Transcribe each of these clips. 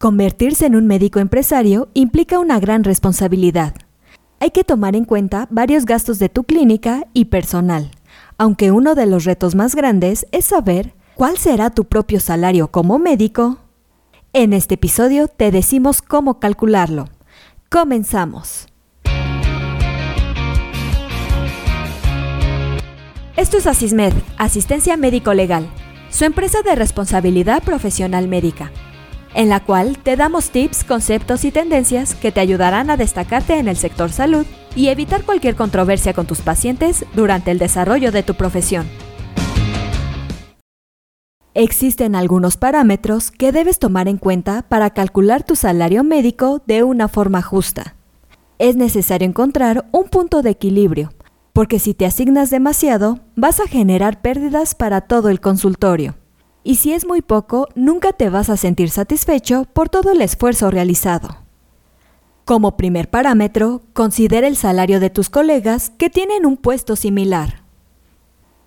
Convertirse en un médico empresario implica una gran responsabilidad. Hay que tomar en cuenta varios gastos de tu clínica y personal, aunque uno de los retos más grandes es saber cuál será tu propio salario como médico. En este episodio te decimos cómo calcularlo. Comenzamos. Esto es Asismed, Asistencia Médico Legal, su empresa de responsabilidad profesional médica, en la cual te damos tips, conceptos y tendencias que te ayudarán a destacarte en el sector salud y evitar cualquier controversia con tus pacientes durante el desarrollo de tu profesión. Existen algunos parámetros que debes tomar en cuenta para calcular tu salario médico de una forma justa. Es necesario encontrar un punto de equilibrio porque si te asignas demasiado, vas a generar pérdidas para todo el consultorio. Y si es muy poco, nunca te vas a sentir satisfecho por todo el esfuerzo realizado. Como primer parámetro, considera el salario de tus colegas que tienen un puesto similar.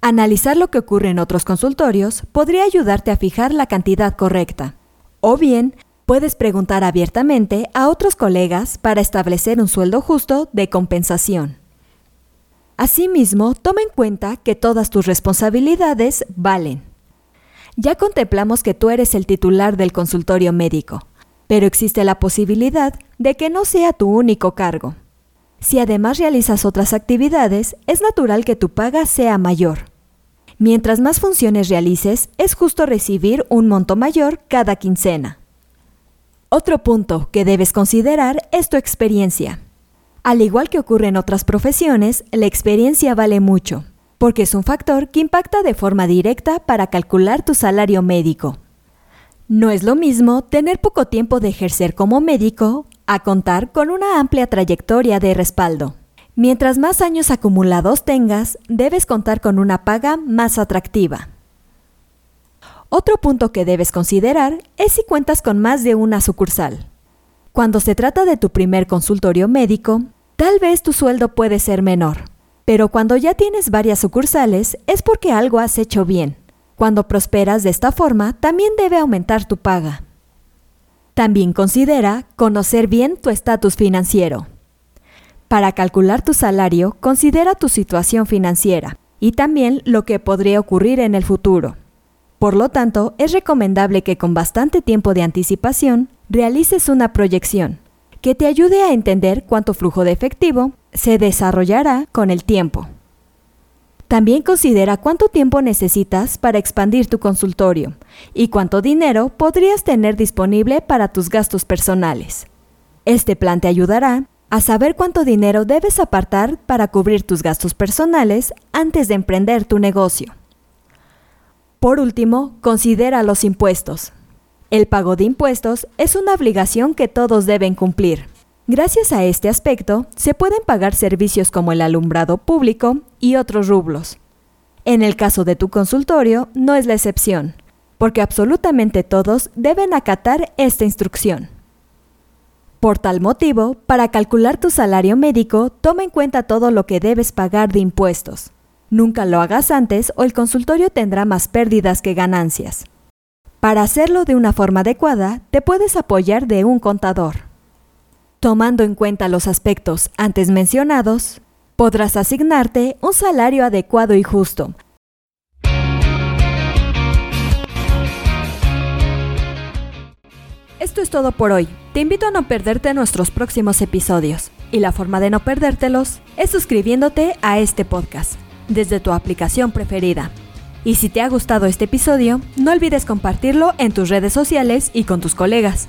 Analizar lo que ocurre en otros consultorios podría ayudarte a fijar la cantidad correcta. O bien, puedes preguntar abiertamente a otros colegas para establecer un sueldo justo de compensación. Asimismo, toma en cuenta que todas tus responsabilidades valen. Ya contemplamos que tú eres el titular del consultorio médico, pero existe la posibilidad de que no sea tu único cargo. Si además realizas otras actividades, es natural que tu paga sea mayor. Mientras más funciones realices, es justo recibir un monto mayor cada quincena. Otro punto que debes considerar es tu experiencia. Al igual que ocurre en otras profesiones, la experiencia vale mucho, porque es un factor que impacta de forma directa para calcular tu salario médico. No es lo mismo tener poco tiempo de ejercer como médico a contar con una amplia trayectoria de respaldo. Mientras más años acumulados tengas, debes contar con una paga más atractiva. Otro punto que debes considerar es si cuentas con más de una sucursal. Cuando se trata de tu primer consultorio médico, tal vez tu sueldo puede ser menor, pero cuando ya tienes varias sucursales es porque algo has hecho bien. Cuando prosperas de esta forma, también debe aumentar tu paga. También considera conocer bien tu estatus financiero. Para calcular tu salario, considera tu situación financiera y también lo que podría ocurrir en el futuro. Por lo tanto, es recomendable que con bastante tiempo de anticipación realices una proyección que te ayude a entender cuánto flujo de efectivo se desarrollará con el tiempo. También considera cuánto tiempo necesitas para expandir tu consultorio y cuánto dinero podrías tener disponible para tus gastos personales. Este plan te ayudará a saber cuánto dinero debes apartar para cubrir tus gastos personales antes de emprender tu negocio. Por último, considera los impuestos. El pago de impuestos es una obligación que todos deben cumplir. Gracias a este aspecto, se pueden pagar servicios como el alumbrado público y otros rublos. En el caso de tu consultorio, no es la excepción, porque absolutamente todos deben acatar esta instrucción. Por tal motivo, para calcular tu salario médico, toma en cuenta todo lo que debes pagar de impuestos. Nunca lo hagas antes o el consultorio tendrá más pérdidas que ganancias. Para hacerlo de una forma adecuada, te puedes apoyar de un contador. Tomando en cuenta los aspectos antes mencionados, podrás asignarte un salario adecuado y justo. Esto es todo por hoy. Te invito a no perderte nuestros próximos episodios. Y la forma de no perdértelos es suscribiéndote a este podcast desde tu aplicación preferida. Y si te ha gustado este episodio, no olvides compartirlo en tus redes sociales y con tus colegas.